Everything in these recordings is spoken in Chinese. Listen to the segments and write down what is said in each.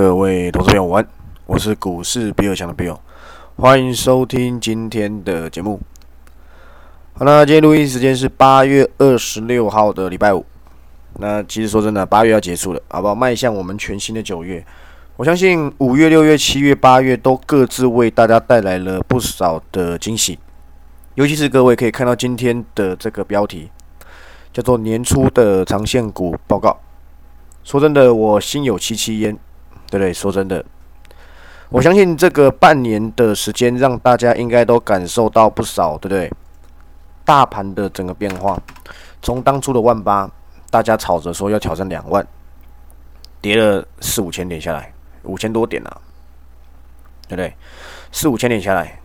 各位投资朋友，晚，我是股市比尔强的 Bill，欢迎收听今天的节目。好那今天录音时间是八月二十六号的礼拜五。那其实说真的，八月要结束了，好不好？迈向我们全新的九月，我相信五月、六月、七月、八月都各自为大家带来了不少的惊喜。尤其是各位可以看到今天的这个标题，叫做年初的长线股报告。说真的，我心有戚戚焉。对不对？说真的，我相信这个半年的时间，让大家应该都感受到不少，对不对？大盘的整个变化，从当初的万八，大家吵着说要挑战两万，跌了四五千点下来，五千多点啊，对不对？四五千点下来，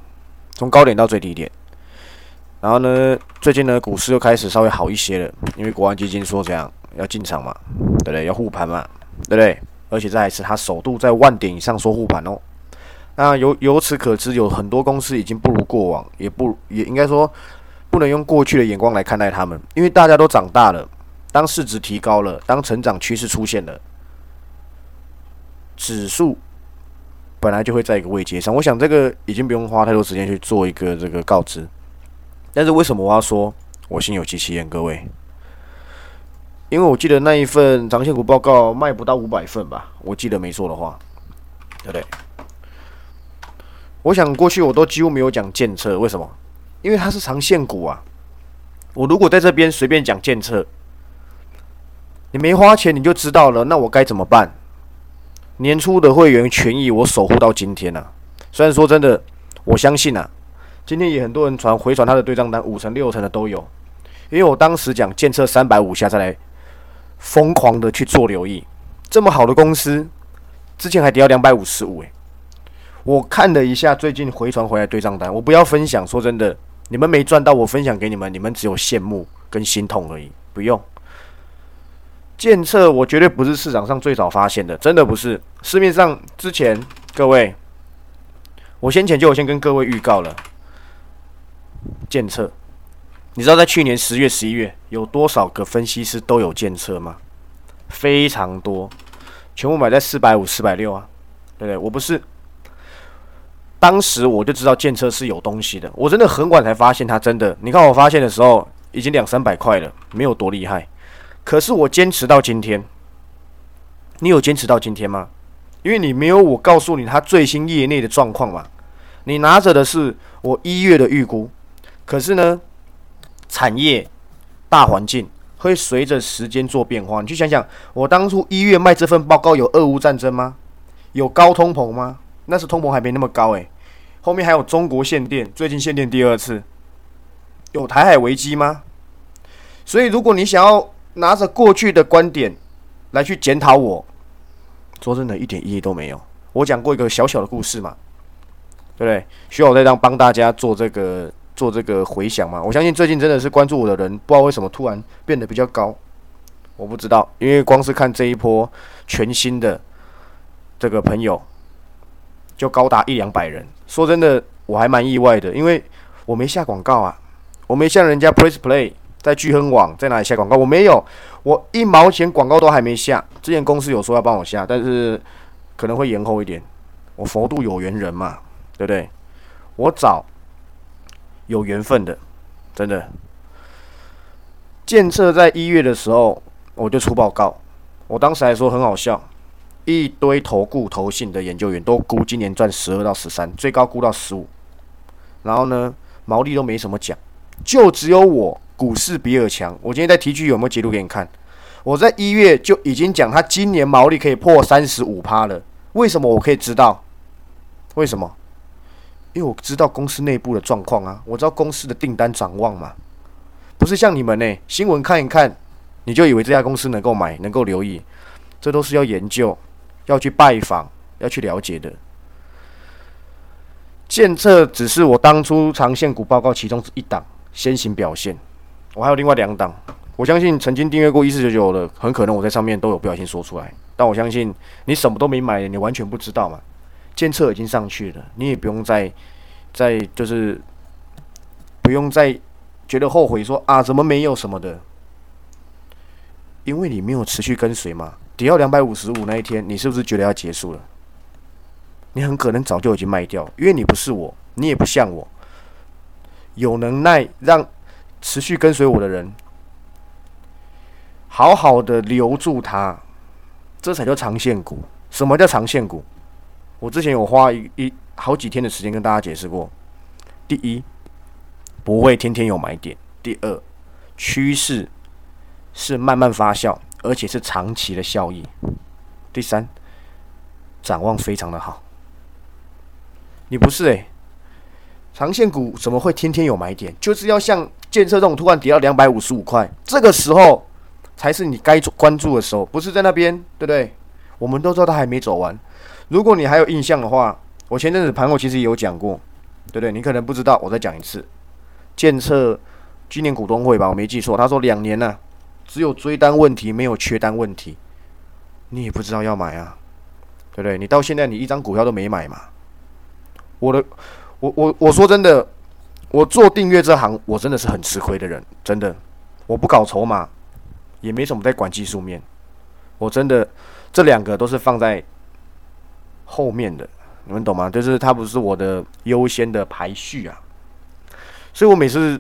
从高点到最低点，然后呢，最近呢，股市又开始稍微好一些了，因为国安基金说这样要进场嘛，对不对？要护盘嘛，对不对？而且这还是它首度在万点以上说护盘哦。那由由此可知，有很多公司已经不如过往，也不也应该说不能用过去的眼光来看待他们，因为大家都长大了，当市值提高了，当成长趋势出现了，指数本来就会在一个位阶上。我想这个已经不用花太多时间去做一个这个告知。但是为什么我要说我心有戚戚焉？各位。因为我记得那一份长线股报告卖不到五百份吧，我记得没错的话，对不对？我想过去我都几乎没有讲建测，为什么？因为它是长线股啊。我如果在这边随便讲建测，你没花钱你就知道了，那我该怎么办？年初的会员权益我守护到今天啊。虽然说真的，我相信啊，今天也很多人传回传他的对账单，五成六成的都有。因为我当时讲建测三百五下再来。疯狂的去做留意，这么好的公司，之前还跌到两百五十五，诶，我看了一下最近回传回来对账单，我不要分享，说真的，你们没赚到，我分享给你们，你们只有羡慕跟心痛而已，不用。建测我绝对不是市场上最早发现的，真的不是，市面上之前各位，我先前就先跟各位预告了，建测。你知道在去年十月、十一月有多少个分析师都有建测吗？非常多，全部买在四百五、四百六啊，对不对？我不是，当时我就知道建测是有东西的，我真的很晚才发现它真的。你看我发现的时候已经两三百块了，没有多厉害，可是我坚持到今天。你有坚持到今天吗？因为你没有我告诉你它最新业内的状况嘛。你拿着的是我一月的预估，可是呢？产业大环境会随着时间做变化。你去想想，我当初一月卖这份报告，有俄乌战争吗？有高通膨吗？那是通膨还没那么高诶。后面还有中国限电，最近限电第二次，有台海危机吗？所以，如果你想要拿着过去的观点来去检讨我，说真的，一点意义都没有。我讲过一个小小的故事嘛，对不对？需要我再让帮大家做这个。做这个回想嘛，我相信最近真的是关注我的人，不知道为什么突然变得比较高，我不知道，因为光是看这一波全新的这个朋友，就高达一两百人。说真的，我还蛮意外的，因为我没下广告啊，我没像人家 Press Play 在聚亨网在哪里下广告，我没有，我一毛钱广告都还没下。之前公司有说要帮我下，但是可能会延后一点。我佛度有缘人嘛，对不对？我找。有缘分的，真的。建设在一月的时候，我就出报告。我当时还说很好笑，一堆投顾投信的研究员都估今年赚十二到十三，最高估到十五。然后呢，毛利都没什么讲，就只有我股市比尔强。我今天在提取有没有截图给你看？我在一月就已经讲他今年毛利可以破三十五趴了。为什么我可以知道？为什么？因为我知道公司内部的状况啊，我知道公司的订单展望嘛，不是像你们呢，新闻看一看，你就以为这家公司能够买，能够留意，这都是要研究，要去拜访，要去了解的。建测只是我当初长线股报告其中一档先行表现，我还有另外两档，我相信曾经订阅过一四九九的，很可能我在上面都有不小心说出来，但我相信你什么都没买，你完全不知道嘛。监测已经上去了，你也不用再再就是不用再觉得后悔说啊怎么没有什么的，因为你没有持续跟随嘛。跌到两百五十五那一天，你是不是觉得要结束了？你很可能早就已经卖掉，因为你不是我，你也不像我，有能耐让持续跟随我的人好好的留住它，这才叫长线股。什么叫长线股？我之前有花一一好几天的时间跟大家解释过。第一，不会天天有买点；第二，趋势是慢慢发酵，而且是长期的效益；第三，展望非常的好。你不是诶，长线股怎么会天天有买点？就是要像建设这种突然跌到两百五十五块，这个时候才是你该关注的时候，不是在那边，对不对？我们都知道它还没走完。如果你还有印象的话，我前阵子盘后其实也有讲过，对不对？你可能不知道，我再讲一次。建设今年股东会吧，我没记错，他说两年呢，只有追单问题，没有缺单问题。你也不知道要买啊，对不对？你到现在你一张股票都没买嘛？我的，我我我说真的，我做订阅这行，我真的是很吃亏的人，真的。我不搞筹码，也没什么在管技术面，我真的。这两个都是放在后面的，你们懂吗？就是它不是我的优先的排序啊，所以我每次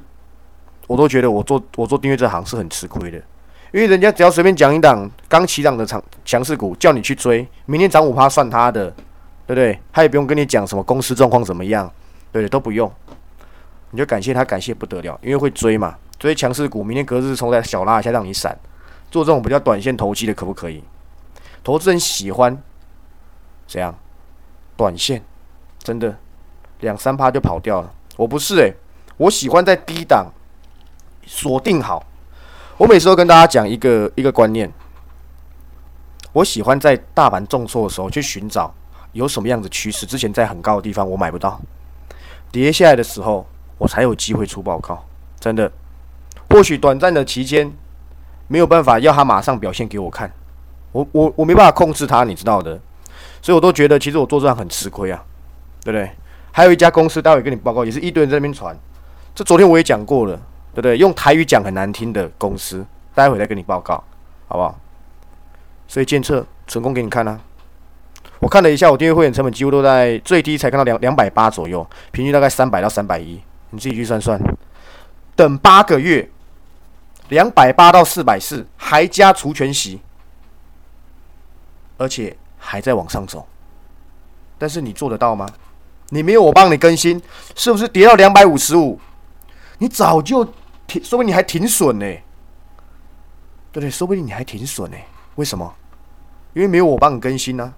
我都觉得我做我做订阅这行是很吃亏的，因为人家只要随便讲一档刚起涨的强强势股，叫你去追，明天涨五趴算他的，对不对？他也不用跟你讲什么公司状况怎么样，对不对？都不用，你就感谢他，感谢不得了，因为会追嘛，追强势股，明天隔日冲在小拉一下让你闪，做这种比较短线投机的可不可以？投资人喜欢怎样？短线，真的两三趴就跑掉了。我不是诶，我喜欢在低档锁定好。我每次都跟大家讲一个一个观念，我喜欢在大盘重挫的时候去寻找有什么样的趋势。之前在很高的地方我买不到，跌下来的时候我才有机会出报告。真的，或许短暂的期间没有办法要他马上表现给我看。我我我没办法控制它，你知道的，所以我都觉得其实我做这样很吃亏啊，对不对？还有一家公司，待会跟你报告，也是一堆人在那边传，这昨天我也讲过了，对不对？用台语讲很难听的公司，待会再跟你报告，好不好？所以监测成功给你看啊。我看了一下，我订阅会员成本几乎都在最低才看到两两百八左右，平均大概三百到三百一，你自己去算算。等八个月，两百八到四百四，还加除权息。而且还在往上走，但是你做得到吗？你没有我帮你更新，是不是跌到两百五十五？你早就停，说不定你还停损呢。对不对？说不定你还停损呢。为什么？因为没有我帮你更新呢。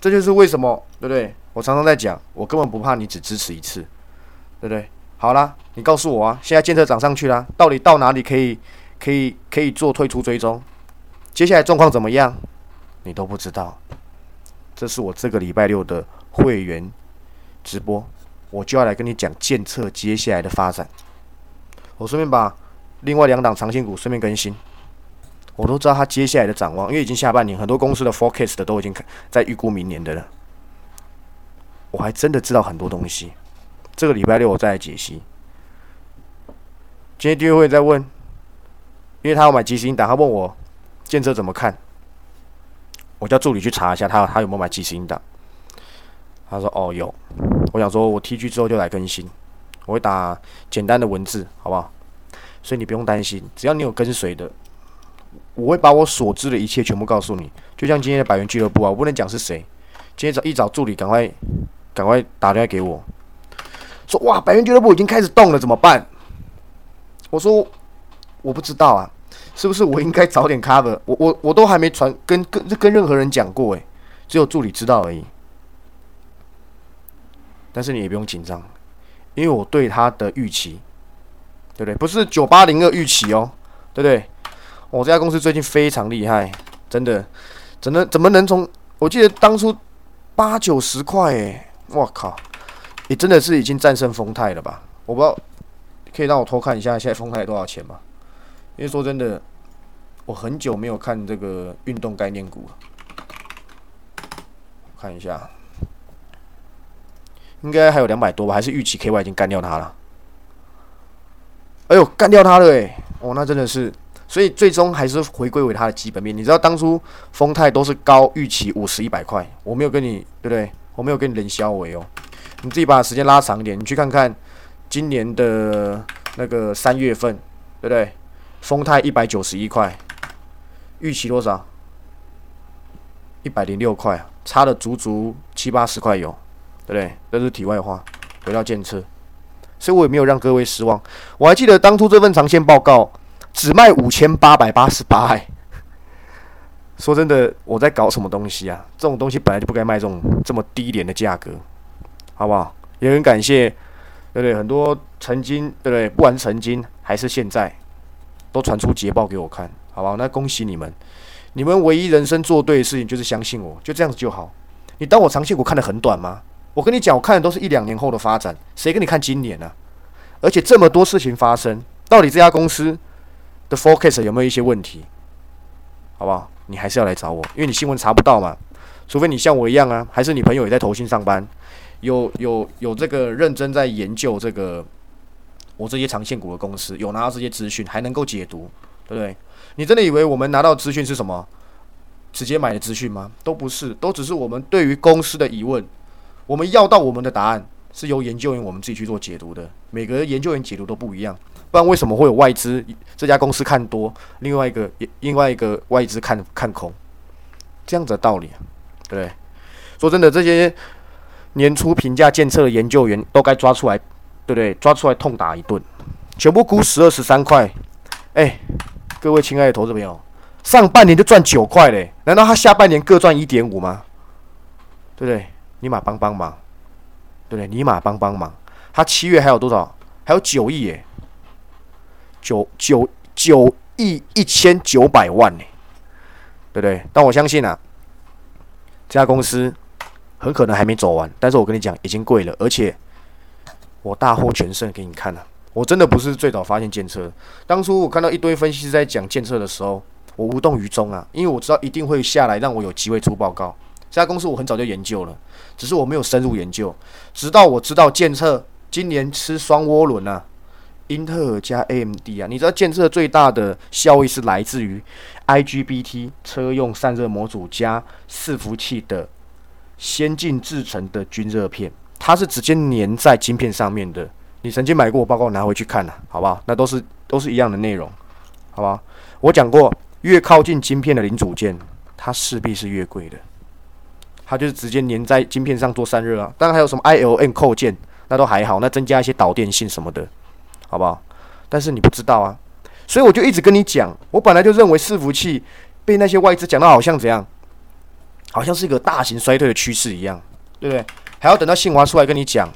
这就是为什么，对不对？我常常在讲，我根本不怕你只支持一次，对不对？好啦，你告诉我啊，现在建设涨上去了，到底到哪里可以可以可以做退出追踪？接下来状况怎么样？你都不知道，这是我这个礼拜六的会员直播，我就要来跟你讲监测接下来的发展。我顺便把另外两档长线股顺便更新，我都知道它接下来的展望，因为已经下半年，很多公司的 forecast 都已经在预估明年的了。我还真的知道很多东西，这个礼拜六我再来解析。今天订阅会在问，因为他要买基金档，他问我建设怎么看。我叫助理去查一下，他他有没有买基金档？他说哦有。我想说，我 T G 之后就来更新，我会打简单的文字，好不好？所以你不用担心，只要你有跟随的，我会把我所知的一切全部告诉你。就像今天的百元俱乐部啊，我不能讲是谁。今天早一早助理，赶快赶快打电话给我，说哇，百元俱乐部已经开始动了，怎么办？我说我不知道啊。是不是我应该早点 cover？我我我都还没传跟跟跟任何人讲过诶，只有助理知道而已。但是你也不用紧张，因为我对他的预期，对不对？不是九八零二预期哦，对不对？我这家公司最近非常厉害，真的，怎么怎么能从？我记得当初八九十块诶，我靠，你真的是已经战胜丰泰了吧？我不知道，可以让我偷看一下现在丰泰多少钱吗？因为说真的，我很久没有看这个运动概念股了。看一下，应该还有两百多吧？还是预期 KY 已经干掉它了？哎呦，干掉它了哎！哦，那真的是所以最终还是回归为它的基本面。你知道当初丰泰都是高预期五十一百块，我没有跟你对不对？我没有跟你冷消维哦。你自己把时间拉长一点，你去看看今年的那个三月份，对不对？丰泰一百九十一块，预期多少？一百零六块，差了足足七八十块有，对不对？这是题外话，回到建测，所以我也没有让各位失望。我还记得当初这份长线报告只卖五千八百八十八，哎，说真的，我在搞什么东西啊？这种东西本来就不该卖这种这么低廉的价格。好不好？也很感谢，对不对？很多曾经，对不对？不管曾经还是现在，都传出捷报给我看，好不好？那恭喜你们！你们唯一人生做对的事情就是相信我，就这样子就好。你当我长线股看得很短吗？我跟你讲，我看的都是一两年后的发展，谁跟你看今年呢？而且这么多事情发生，到底这家公司的 focus 有没有一些问题？好不好？你还是要来找我，因为你新闻查不到嘛。除非你像我一样啊，还是你朋友也在投信上班。有有有这个认真在研究这个我这些长线股的公司，有拿到这些资讯，还能够解读，对不对？你真的以为我们拿到资讯是什么？直接买的资讯吗？都不是，都只是我们对于公司的疑问，我们要到我们的答案是由研究员我们自己去做解读的。每个研究员解读都不一样，不然为什么会有外资这家公司看多，另外一个另外一个外资看看空，这样子的道理，对不对？说真的，这些。年初评价监测的研究员都该抓出来，对不对？抓出来痛打一顿，全部估十二十三块。哎，各位亲爱的投资朋友，上半年就赚九块嘞，难道他下半年各赚一点五吗？对不对？尼玛帮帮忙，对不对？尼玛帮帮忙，他七月还有多少？还有九亿耶，九九九亿一千九百万呢，对不对？但我相信啊，这家公司。很可能还没走完，但是我跟你讲，已经贵了，而且我大获全胜给你看了。我真的不是最早发现建测，当初我看到一堆分析师在讲建测的时候，我无动于衷啊，因为我知道一定会下来让我有机会出报告。这家公司我很早就研究了，只是我没有深入研究，直到我知道建测今年吃双涡轮啊，英特尔加 AMD 啊，你知道建测最大的效益是来自于 IGBT 车用散热模组加伺服器的。先进制成的均热片，它是直接粘在晶片上面的。你曾经买过我报告，拿回去看了，好不好？那都是都是一样的内容，好吧？我讲过，越靠近晶片的零组件，它势必是越贵的。它就是直接粘在晶片上做散热啊。当然还有什么 ILN 扣件，那都还好，那增加一些导电性什么的，好不好？但是你不知道啊，所以我就一直跟你讲，我本来就认为伺服器被那些外资讲到好像怎样。好像是一个大型衰退的趋势一样，对不对？还要等到信华出来跟你讲，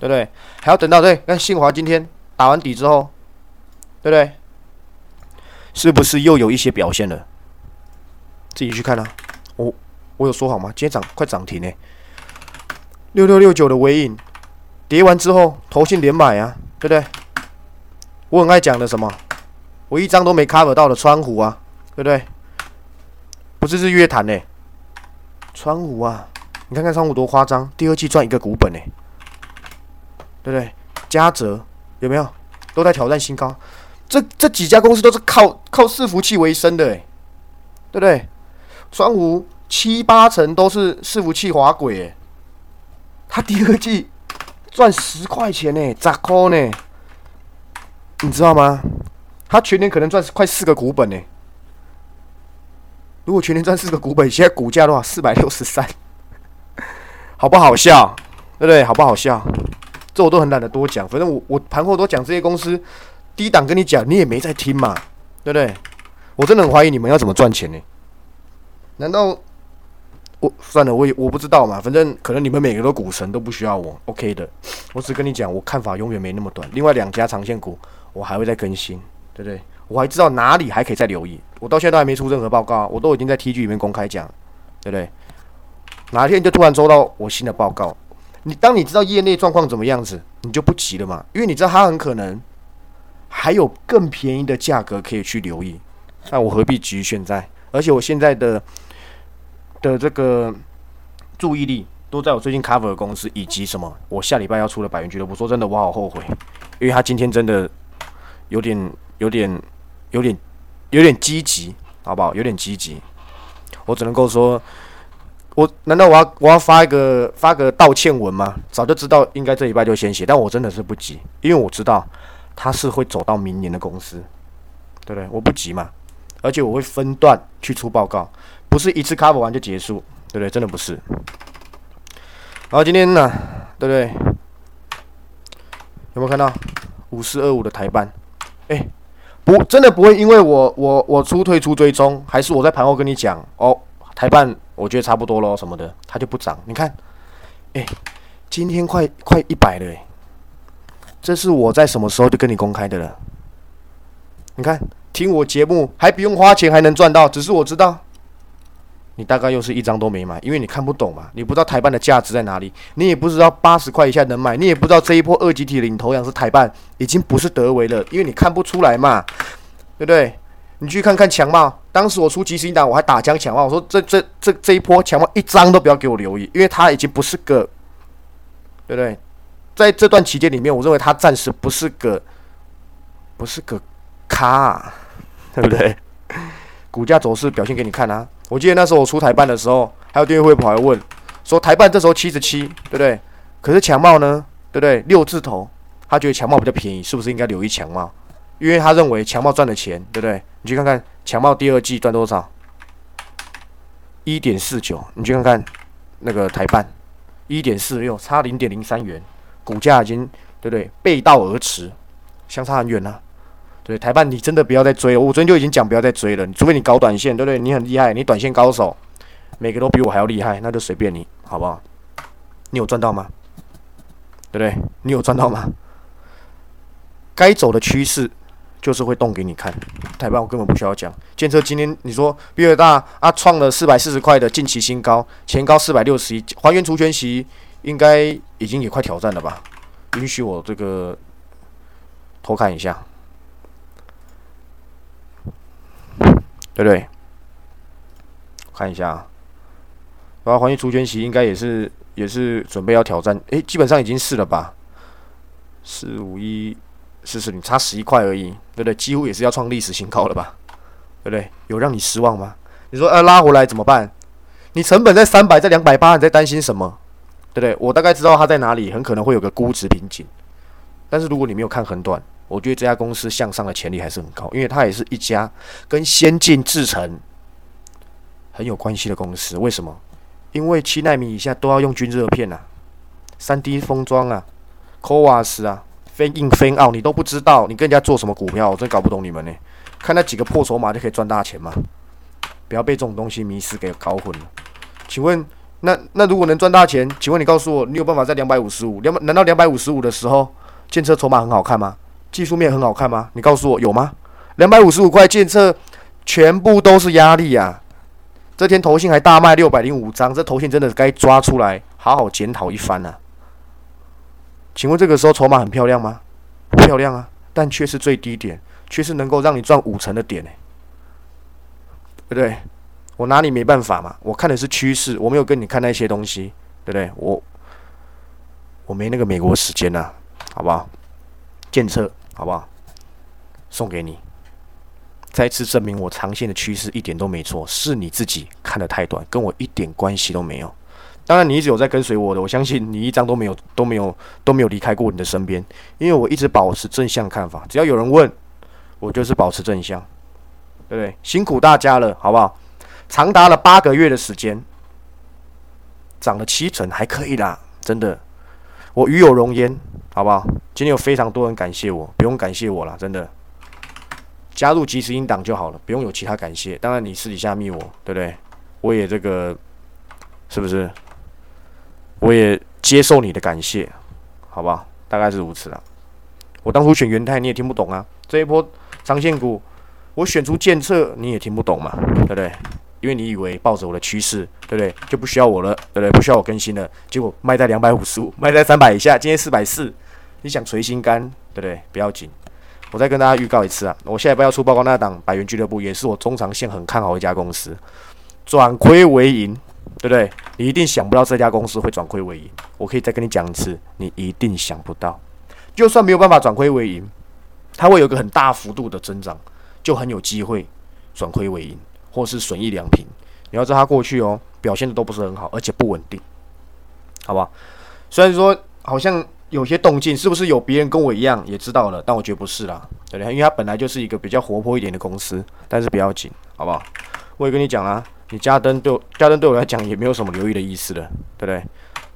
对不对？还要等到对，那信华今天打完底之后，对不对？是不是又有一些表现了？自己去看啊。我我有说好吗？今天涨快涨停呢。六六六九的尾影跌完之后，投信连买啊，对不对？我很爱讲的什么？我一张都没 cover 到的川湖啊，对不对？不是日月潭呢。川五啊，你看看川五多夸张，第二季赚一个股本呢，对不对？嘉泽有没有都在挑战新高？这这几家公司都是靠靠伺服器为生的，哎，对不对？川五七八成都是伺服器滑轨，哎，他第二季赚十块钱呢，咋扣呢？你知道吗？他全年可能赚快四个股本呢。如果全年赚四个股本，现在股价的话四百六十三，好不好笑？对不对？好不好笑？这我都很懒得多讲，反正我我盘后都讲这些公司低档跟你讲，你也没在听嘛，对不对？我真的很怀疑你们要怎么赚钱呢？难道我算了，我也我不知道嘛，反正可能你们每个都股神都不需要我，OK 的。我只跟你讲，我看法永远没那么短。另外两家长线股我还会再更新，对不对？我还知道哪里还可以再留意，我到现在都还没出任何报告，我都已经在 T G 里面公开讲，对不对？哪一天就突然收到我新的报告，你当你知道业内状况怎么样子，你就不急了嘛，因为你知道它很可能还有更便宜的价格可以去留意，那我何必急于现在？而且我现在的的这个注意力都在我最近 cover 的公司以及什么，我下礼拜要出的百元俱乐部。说真的，我好后悔，因为他今天真的有点有点。有点有点积极，好不好？有点积极。我只能够说，我难道我要我要发一个发个道歉文吗？早就知道应该这礼拜就先写，但我真的是不急，因为我知道他是会走到明年的公司，对不对？我不急嘛，而且我会分段去出报告，不是一次 cover 完就结束，对不对？真的不是。然后今天呢，对不对？有没有看到五四二五的台办？哎，不，真的不会，因为我我我出退出追踪，还是我在盘后跟你讲哦，台办我觉得差不多咯，什么的，它就不涨。你看，哎，今天快快一百了，哎，这是我在什么时候就跟你公开的了？你看，听我节目还不用花钱还能赚到，只是我知道。你大概又是一张都没买，因为你看不懂嘛，你不知道台办的价值在哪里，你也不知道八十块以下能买，你也不知道这一波二级体领头羊是台办，已经不是德维了，因为你看不出来嘛，对不对？你去看看强茂，当时我出即时档，我还打枪强茂，我说这这这这一波强茂一张都不要给我留意，因为他已经不是个，对不对？在这段期间里面，我认为他暂时不是个，不是个咖，对不对？股价走势表现给你看啊！我记得那时候我出台办的时候，还有订阅会跑来问，说台办这时候七十七，对不对？可是强茂呢，对不对？六字头，他觉得强茂比较便宜，是不是应该留意强茂？因为他认为强茂赚的钱，对不对？你去看看强茂第二季赚多少？一点四九，你去看看那个台办，一点四六，差零点零三元，股价已经对不对？背道而驰，相差很远呐。对台办，你真的不要再追了。我昨天就已经讲不要再追了。除非你搞短线，对不对？你很厉害，你短线高手，每个都比我还要厉害，那就随便你，好不好？你有赚到吗？对不对？你有赚到吗？该走的趋势就是会动给你看。台办我根本不需要讲。建车今天你说比尔大啊创了四百四十块的近期新高，前高四百六十一，还原除权息应该已经也快挑战了吧？允许我这个偷看一下。对不对？看一下，然后还原除权息应该也是也是准备要挑战，诶，基本上已经是了吧？四五一四四零差十一块而已，对不对？几乎也是要创历史新高了吧？对不对？有让你失望吗？你说，呃，拉回来怎么办？你成本在三百，在两百八，你在担心什么？对不对？我大概知道它在哪里，很可能会有个估值瓶颈。但是如果你没有看很短。我觉得这家公司向上的潜力还是很高，因为它也是一家跟先进制程很有关系的公司。为什么？因为七纳米以下都要用均热片啊，三 D 封装啊，CoWAS 啊，非硬非奥，你都不知道，你跟人家做什么股票？我真搞不懂你们呢。看那几个破筹码就可以赚大钱吗？不要被这种东西迷失给搞混了。请问，那那如果能赚大钱，请问你告诉我，你有办法在两百五十五两？难道两百五十五的时候，建车筹码很好看吗？技术面很好看吗？你告诉我有吗？两百五十五块建测，全部都是压力啊！这天头信还大卖六百零五张，这头信真的该抓出来好好检讨一番啊！请问这个时候筹码很漂亮吗？漂亮啊，但却是最低点，却是能够让你赚五成的点呢，对不对？我拿你没办法嘛，我看的是趋势，我没有跟你看那些东西，对不对？我我没那个美国时间呐，好不好？建测。好不好？送给你，再次证明我长线的趋势一点都没错，是你自己看得太短，跟我一点关系都没有。当然，你一直有在跟随我的，我相信你一张都没有都没有都没有离开过你的身边，因为我一直保持正向看法，只要有人问，我就是保持正向，对不对？辛苦大家了，好不好？长达了八个月的时间，涨了七成，还可以啦，真的，我与有荣焉。好不好？今天有非常多人感谢我，不用感谢我了，真的。加入即时音档就好了，不用有其他感谢。当然你私底下密我，对不对？我也这个，是不是？我也接受你的感谢，好不好？大概是如此啊。我当初选元泰你也听不懂啊，这一波长线股我选出建策你也听不懂嘛，对不对？因为你以为抱着我的趋势，对不对？就不需要我了，对不对？不需要我更新了，结果卖在两百五十五，卖在三百以下，今天四百四。你想垂心肝，对不对？不要紧，我再跟大家预告一次啊！我下一步要出报告那档百元俱乐部，也是我中长线很看好一家公司，转亏为盈，对不对？你一定想不到这家公司会转亏为盈。我可以再跟你讲一次，你一定想不到。就算没有办法转亏为盈，它会有个很大幅度的增长，就很有机会转亏为盈，或是损益两平。你要知道它过去哦表现的都不是很好，而且不稳定，好吧？虽然说好像有些动静，是不是有别人跟我一样也知道了？但我觉得不是啦，对不对？因为它本来就是一个比较活泼一点的公司，但是不要紧，好不好？我也跟你讲啊，你加登对加登对我来讲也没有什么留意的意思了，对不对？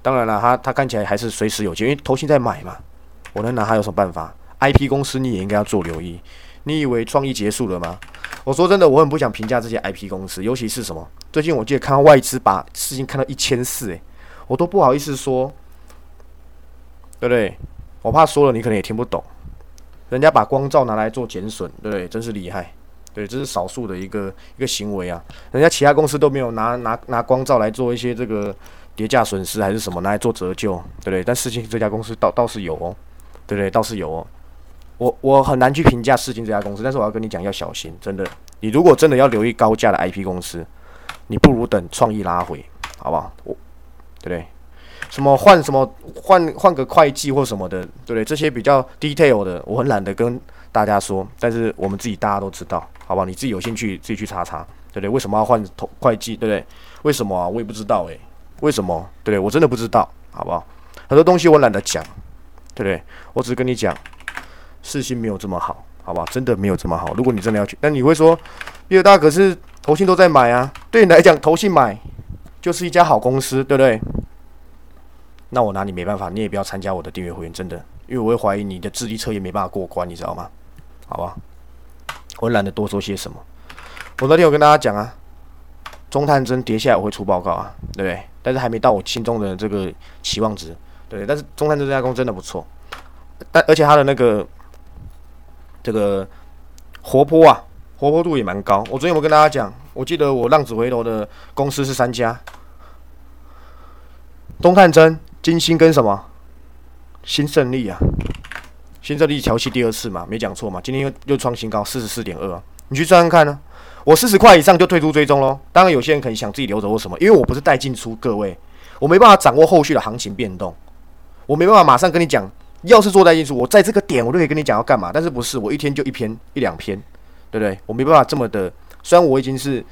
当然了，他他看起来还是随时有钱，因为投信在买嘛，我能拿他有什么办法？IP 公司你也应该要做留意。你以为创意结束了吗？我说真的，我很不想评价这些 IP 公司，尤其是什么？最近我记得看到外资把事情看到一千四，诶，我都不好意思说，对不对？我怕说了你可能也听不懂。人家把光照拿来做减损，对？真是厉害，对，这是少数的一个一个行为啊。人家其他公司都没有拿拿拿光照来做一些这个叠价损失还是什么，拿来做折旧，对不对？但事情这家公司倒倒是有哦，对不对？倒是有哦。我我很难去评价世金这家公司，但是我要跟你讲要小心，真的。你如果真的要留意高价的 IP 公司，你不如等创意拉回，好不好？我，对不对？什么换什么换换个会计或什么的，对不对？这些比较 detail 的，我很懒得跟大家说。但是我们自己大家都知道，好不好？你自己有兴趣自己去查查，对不对？为什么要换头会计，对不对？为什么啊？我也不知道诶，为什么？对不对？我真的不知道，好不好？很多东西我懒得讲，对不对？我只是跟你讲。事心没有这么好，好吧？真的没有这么好。如果你真的要去，那你会说，比尔大可是投信都在买啊。对你来讲，投信买就是一家好公司，对不对？那我拿你没办法，你也不要参加我的订阅会员，真的，因为我会怀疑你的智力测验没办法过关，你知道吗？好吧，我懒得多说些什么。我昨天有跟大家讲啊，中探针跌下来我会出报告啊，对不对？但是还没到我心中的这个期望值，对。但是中探针这家公司真的不错，但而且它的那个。这个活泼啊，活泼度也蛮高。我昨天有跟大家讲，我记得我浪子回头的公司是三家：东汉真、金星跟什么新胜利啊？新胜利调息第二次嘛，没讲错嘛？今天又又创新高，四十四点二。你去算算看呢？我四十块以上就退出追踪喽。当然，有些人可能想自己留着或什么，因为我不是带进出，各位，我没办法掌握后续的行情变动，我没办法马上跟你讲。要是做带进出，我在这个点我都可以跟你讲要干嘛，但是不是我一天就一篇一两篇，对不对？我没办法这么的，虽然我已经是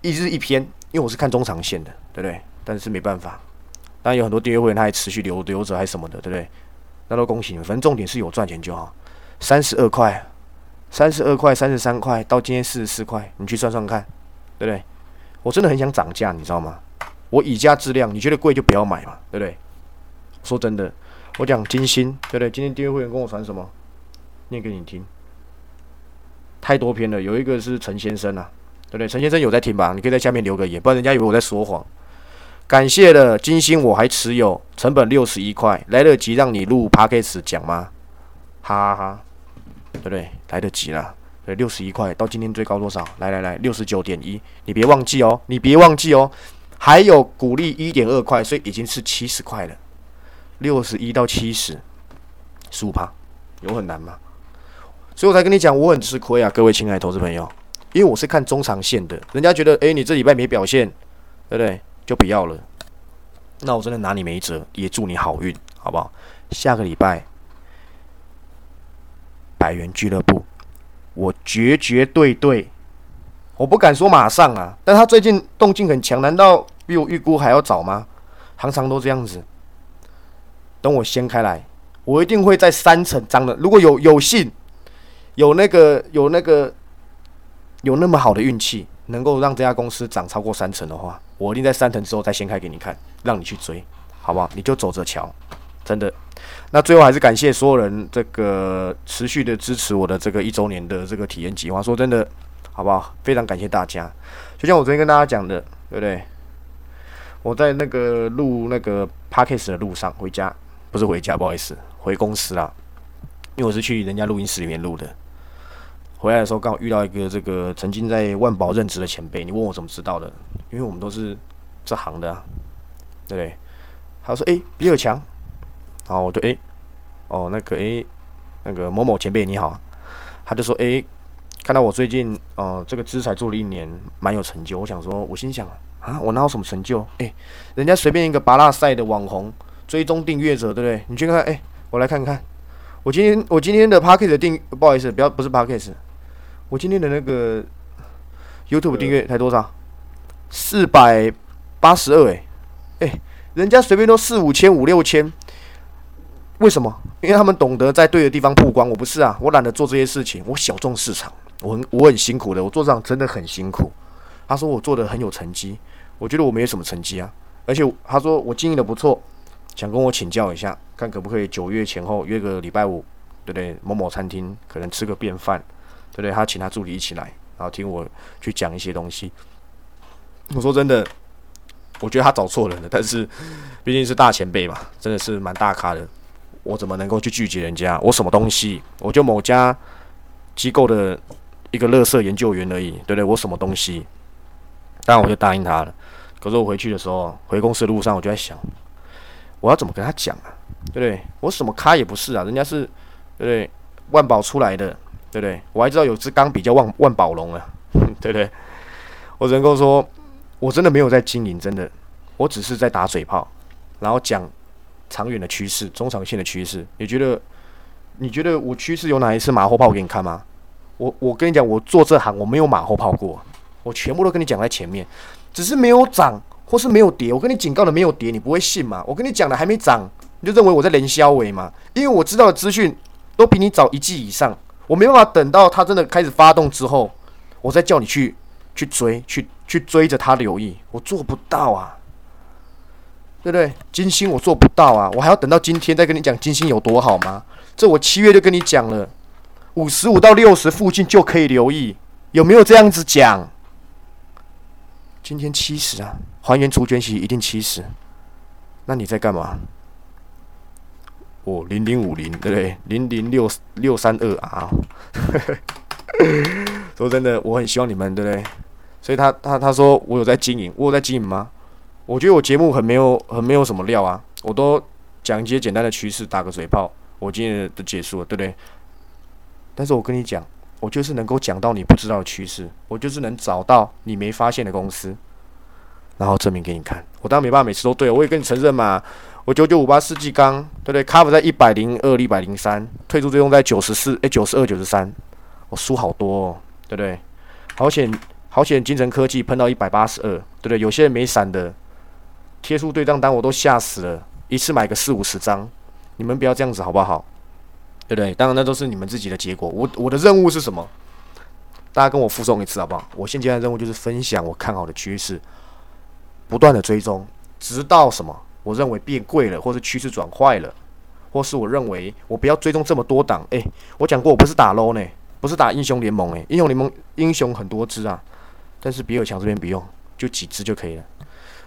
一日一篇，因为我是看中长线的，对不对？但是没办法，当然有很多订阅会员他还持续留留着还什么的，对不对？那都恭喜你，反正重点是有赚钱就好。三十二块，三十二块，三十三块，到今天四十四块，你去算算看，对不对？我真的很想涨价，你知道吗？我以价质量，你觉得贵就不要买嘛，对不对？说真的。我讲金星，对不对？今天订阅会员跟我传什么？念给你听。太多篇了，有一个是陈先生啊，对不对？陈先生有在听吧？你可以在下面留个言，不然人家以为我在说谎。感谢了金星，我还持有，成本六十一块，来得及让你录 p a c k a g e 讲吗？哈哈哈，对不对？来得及了，对，六十一块到今天最高多少？来来来，六十九点一，你别忘记哦，你别忘记哦，还有鼓励一点二块，所以已经是七十块了。六十一到七十，十五趴，有很难吗？所以我才跟你讲，我很吃亏啊，各位亲爱的投资朋友，因为我是看中长线的，人家觉得，诶，你这礼拜没表现，对不对？就不要了。那我真的拿你没辙，也祝你好运，好不好？下个礼拜，百元俱乐部，我绝绝对对，我不敢说马上啊，但他最近动静很强，难道比我预估还要早吗？行常都这样子。等我掀开来，我一定会在三层涨的。如果有有幸，有那个有那个有那么好的运气，能够让这家公司涨超过三成的话，我一定在三层之后再掀开给你看，让你去追，好不好？你就走着瞧，真的。那最后还是感谢所有人这个持续的支持我的这个一周年的这个体验计划。说真的，好不好？非常感谢大家。就像我昨天跟大家讲的，对不对？我在那个录那个 p a c k a g e 的路上回家。不是回家，不好意思，回公司啦。因为我是去人家录音室里面录的。回来的时候刚好遇到一个这个曾经在万宝任职的前辈。你问我怎么知道的？因为我们都是这行的，对不对？他说：“诶，比尔强。”然后我就：“诶，哦，那个诶，那个某某前辈你好。”他就说：“诶，看到我最近哦，这个资产做了一年，蛮有成就。”我想说，我心想啊，我哪有什么成就？诶，人家随便一个拔拉赛的网红。追踪订阅者，对不对？你去看，哎，我来看看。我今天我今天的 p a c k e t 订，不好意思，不要不是 p a c k e t 我今天的那个 YouTube 订阅才多少？四百八十二，哎，哎，人家随便都四五千、五六千，为什么？因为他们懂得在对的地方曝光。我不是啊，我懒得做这些事情，我小众市场，我很我很辛苦的，我做这样真的很辛苦。他说我做的很有成绩，我觉得我没有什么成绩啊，而且他说我经营的不错，想跟我请教一下，看可不可以九月前后约个礼拜五，对不对？某某餐厅可能吃个便饭，对不对？他请他助理一起来，然后听我去讲一些东西。我说真的，我觉得他找错人了。但是毕竟是大前辈嘛，真的是蛮大咖的。我怎么能够去拒绝人家？我什么东西？我就某家机构的一个乐色研究员而已，对不对？我什么东西？当然我就答应他了。可是我回去的时候，回公司路上，我就在想，我要怎么跟他讲啊？对不对？我什么咖也不是啊，人家是对不对？万宝出来的，对不对？我还知道有支钢笔叫万万宝龙啊，对不对？我只能够说。我真的没有在经营，真的，我只是在打嘴炮，然后讲长远的趋势、中长线的趋势。你觉得？你觉得我趋势有哪一次马后炮给你看吗？我我跟你讲，我做这行我没有马后炮过，我全部都跟你讲在前面，只是没有涨或是没有跌。我跟你警告的没有跌，你不会信吗？我跟你讲的还没涨，你就认为我在连销尾吗？因为我知道的资讯都比你早一季以上，我没办法等到他真的开始发动之后，我再叫你去去追去。去追着他留意，我做不到啊，对不对？金星我做不到啊，我还要等到今天再跟你讲金星有多好吗？这我七月就跟你讲了，五十五到六十附近就可以留意，有没有这样子讲？今天七十啊，还原除权息一定七十，那你在干嘛？哦，零零五零，对不对？零零六六三二啊，说真的，我很希望你们，对不对？所以他他他说我有在经营，我有在经营吗？我觉得我节目很没有很没有什么料啊，我都讲一些简单的趋势，打个嘴炮，我今天的结束了，对不对？但是我跟你讲，我就是能够讲到你不知道的趋势，我就是能找到你没发现的公司，然后证明给你看。我当然没办法每次都对，我也跟你承认嘛。我九九五八世纪钢，对不对？Cover 在一百零二、一百零三，退出最终在九十四，诶，九十二、九十三，我输好多，哦，对不对？好险。好险！金城科技喷到一百八十二，对不对？有些人没闪的，贴出对账单我都吓死了，一次买个四五十张，你们不要这样子好不好？对不对？当然那都是你们自己的结果。我我的任务是什么？大家跟我附送一次好不好？我现阶段任务就是分享我看好的趋势，不断的追踪，直到什么？我认为变贵了，或是趋势转坏了，或是我认为我不要追踪这么多档。诶，我讲过我不是打 low 呢，不是打英雄联盟诶，英雄联盟英雄很多只啊。但是比尔强这边不用，就几只就可以了。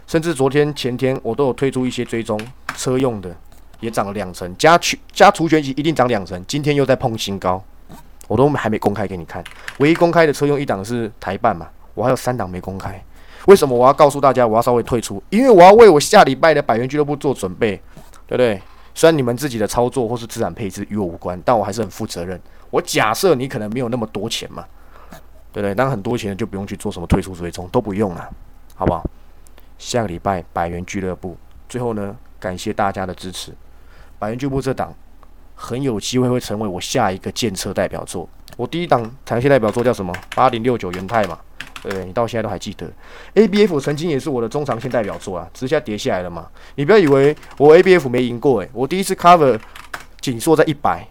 甚至昨天、前天我都有推出一些追踪车用的，也涨了两成，加除加除权息一定涨两成。今天又在碰新高，我都还没公开给你看。唯一公开的车用一档是台办嘛，我还有三档没公开。为什么我要告诉大家我要稍微退出？因为我要为我下礼拜的百元俱乐部做准备，对不对？虽然你们自己的操作或是资产配置与我无关，但我还是很负责任。我假设你可能没有那么多钱嘛。对不对？当很多钱就不用去做什么退出追踪，都不用了，好不好？下个礼拜百元俱乐部，最后呢，感谢大家的支持。百元俱乐部这档很有机会会成为我下一个建测代表作。我第一档长线代表作叫什么？八零六九元泰嘛，对？你到现在都还记得？ABF 曾经也是我的中长线代表作啊，直下跌下来了嘛。你不要以为我 ABF 没赢过诶，我第一次 cover 紧缩在一百，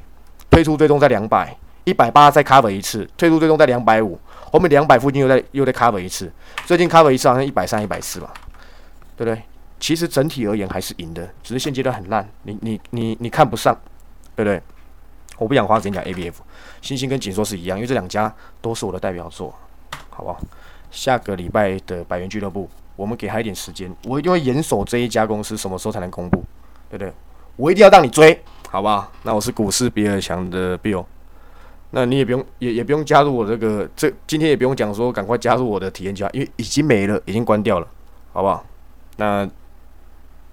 退出最终在两百，一百八再 cover 一次，退出最终在两百五。后面两百附近又在又在 cover 一次，最近 cover 一次好像一百三、一百四吧，对不对？其实整体而言还是赢的，只是现阶段很烂，你你你你看不上，对不对？我不想花时间讲 ABF，星星跟锦硕是一样，因为这两家都是我的代表作，好不好？下个礼拜的百元俱乐部，我们给他一点时间，我一定会严守这一家公司什么时候才能公布，对不对？我一定要让你追，好不好？那我是股市比尔强的 Bill。那你也不用，也也不用加入我这个，这今天也不用讲说赶快加入我的体验家，因为已经没了，已经关掉了，好不好？那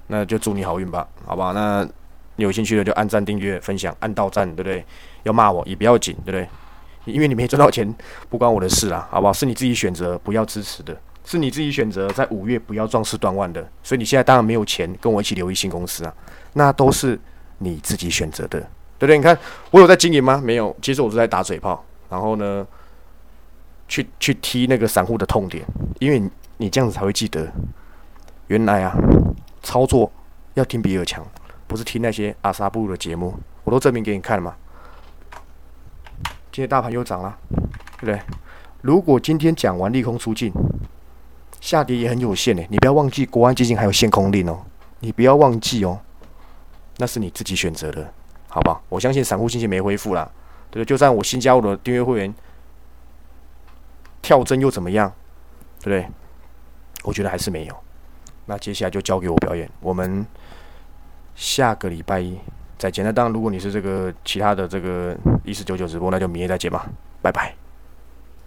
那就祝你好运吧，好不好？那你有兴趣的就按赞、订阅、分享，按到赞，对不对？要骂我也不要紧，对不对？因为你没赚到钱，不关我的事啊，好不好？是你自己选择不要支持的，是你自己选择在五月不要壮士断腕的，所以你现在当然没有钱跟我一起留意新公司啊，那都是你自己选择的。对不对？你看我有在经营吗？没有，其实我是在打嘴炮。然后呢，去去踢那个散户的痛点，因为你这样子才会记得，原来啊，操作要听比尔强，不是听那些阿萨布鲁的节目，我都证明给你看了嘛。今天大盘又涨了，对不对？如果今天讲完利空出尽，下跌也很有限呢，你不要忘记国安基金还有限空令哦，你不要忘记哦，那是你自己选择的，好吧？我相信散户信心没恢复啦，对不对？就算我新加入的订阅会员。跳针又怎么样？对不对？我觉得还是没有。那接下来就交给我表演。我们下个礼拜一再见。那当然，如果你是这个其他的这个一四九九直播，那就明天再见吧。拜拜。